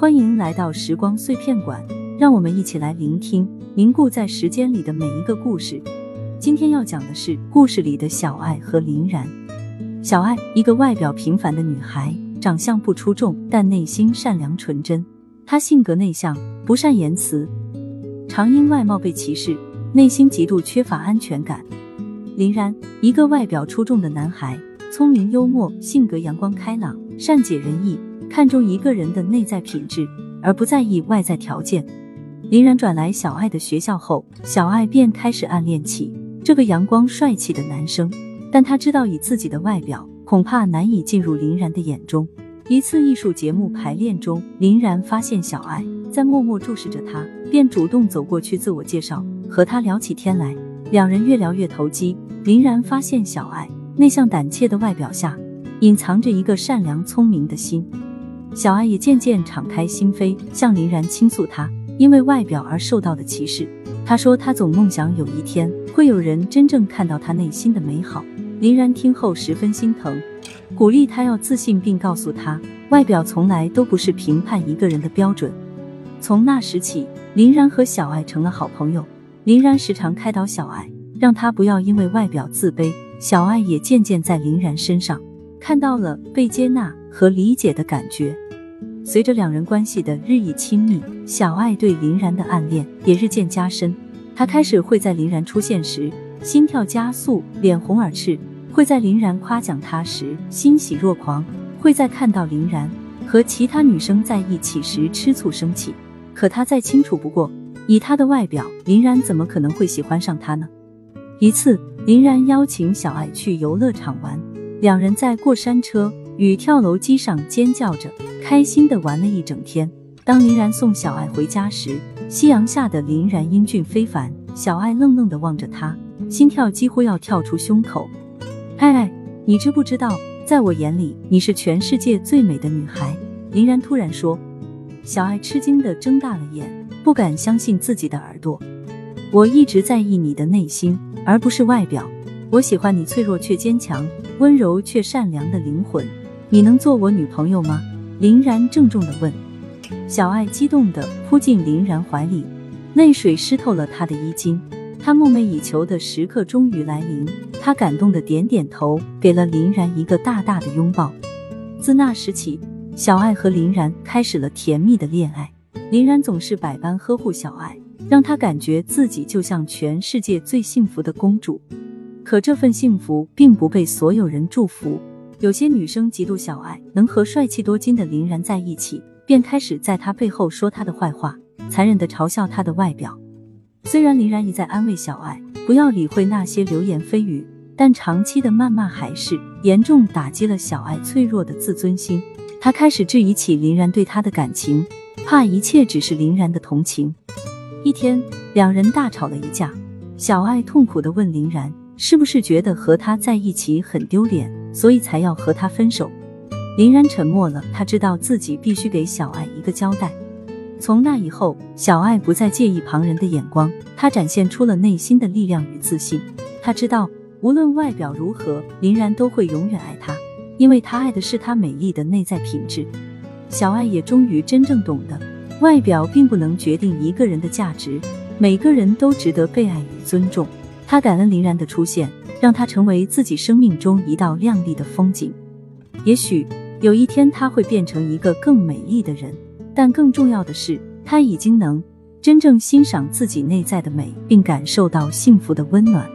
欢迎来到时光碎片馆，让我们一起来聆听凝固在时间里的每一个故事。今天要讲的是故事里的小爱和林然。小爱，一个外表平凡的女孩，长相不出众，但内心善良纯真。她性格内向，不善言辞，常因外貌被歧视，内心极度缺乏安全感。林然，一个外表出众的男孩，聪明幽默，性格阳光开朗，善解人意。看重一个人的内在品质，而不在意外在条件。林然转来小爱的学校后，小爱便开始暗恋起这个阳光帅气的男生。但他知道以自己的外表，恐怕难以进入林然的眼中。一次艺术节目排练中，林然发现小爱在默默注视着他，便主动走过去自我介绍，和他聊起天来。两人越聊越投机。林然发现小爱内向胆怯的外表下，隐藏着一个善良聪明的心。小爱也渐渐敞开心扉，向林然倾诉她因为外表而受到的歧视。她说她总梦想有一天会有人真正看到她内心的美好。林然听后十分心疼，鼓励她要自信，并告诉她外表从来都不是评判一个人的标准。从那时起，林然和小爱成了好朋友。林然时常开导小爱，让她不要因为外表自卑。小爱也渐渐在林然身上看到了被接纳。和理解的感觉，随着两人关系的日益亲密，小爱对林然的暗恋也日渐加深。她开始会在林然出现时心跳加速、脸红耳赤；会在林然夸奖她时欣喜若狂；会在看到林然和其他女生在一起时吃醋生气。可她再清楚不过，以她的外表，林然怎么可能会喜欢上她呢？一次，林然邀请小爱去游乐场玩，两人在过山车。与跳楼机上尖叫着，开心的玩了一整天。当林然送小爱回家时，夕阳下的林然英俊非凡，小爱愣愣的望着他，心跳几乎要跳出胸口。爱爱，你知不知道，在我眼里，你是全世界最美的女孩？林然突然说。小爱吃惊的睁大了眼，不敢相信自己的耳朵。我一直在意你的内心，而不是外表。我喜欢你脆弱却坚强，温柔却善良的灵魂。你能做我女朋友吗？林然郑重的问。小爱激动的扑进林然怀里，泪水湿透了他的衣襟。他梦寐以求的时刻终于来临，他感动的点点头，给了林然一个大大的拥抱。自那时起，小爱和林然开始了甜蜜的恋爱。林然总是百般呵护小爱，让她感觉自己就像全世界最幸福的公主。可这份幸福并不被所有人祝福。有些女生嫉妒小爱能和帅气多金的林然在一起，便开始在他背后说他的坏话，残忍的嘲笑他的外表。虽然林然一再安慰小爱不要理会那些流言蜚语，但长期的谩骂还是严重打击了小爱脆弱的自尊心。他开始质疑起林然对他的感情，怕一切只是林然的同情。一天，两人大吵了一架，小爱痛苦的问林然，是不是觉得和他在一起很丢脸？所以才要和他分手。林然沉默了，他知道自己必须给小爱一个交代。从那以后，小爱不再介意旁人的眼光，她展现出了内心的力量与自信。她知道，无论外表如何，林然都会永远爱她，因为他爱的是她美丽的内在品质。小爱也终于真正懂得，外表并不能决定一个人的价值，每个人都值得被爱与尊重。他感恩林然的出现。让他成为自己生命中一道亮丽的风景。也许有一天，他会变成一个更美丽的人。但更重要的是，他已经能真正欣赏自己内在的美，并感受到幸福的温暖。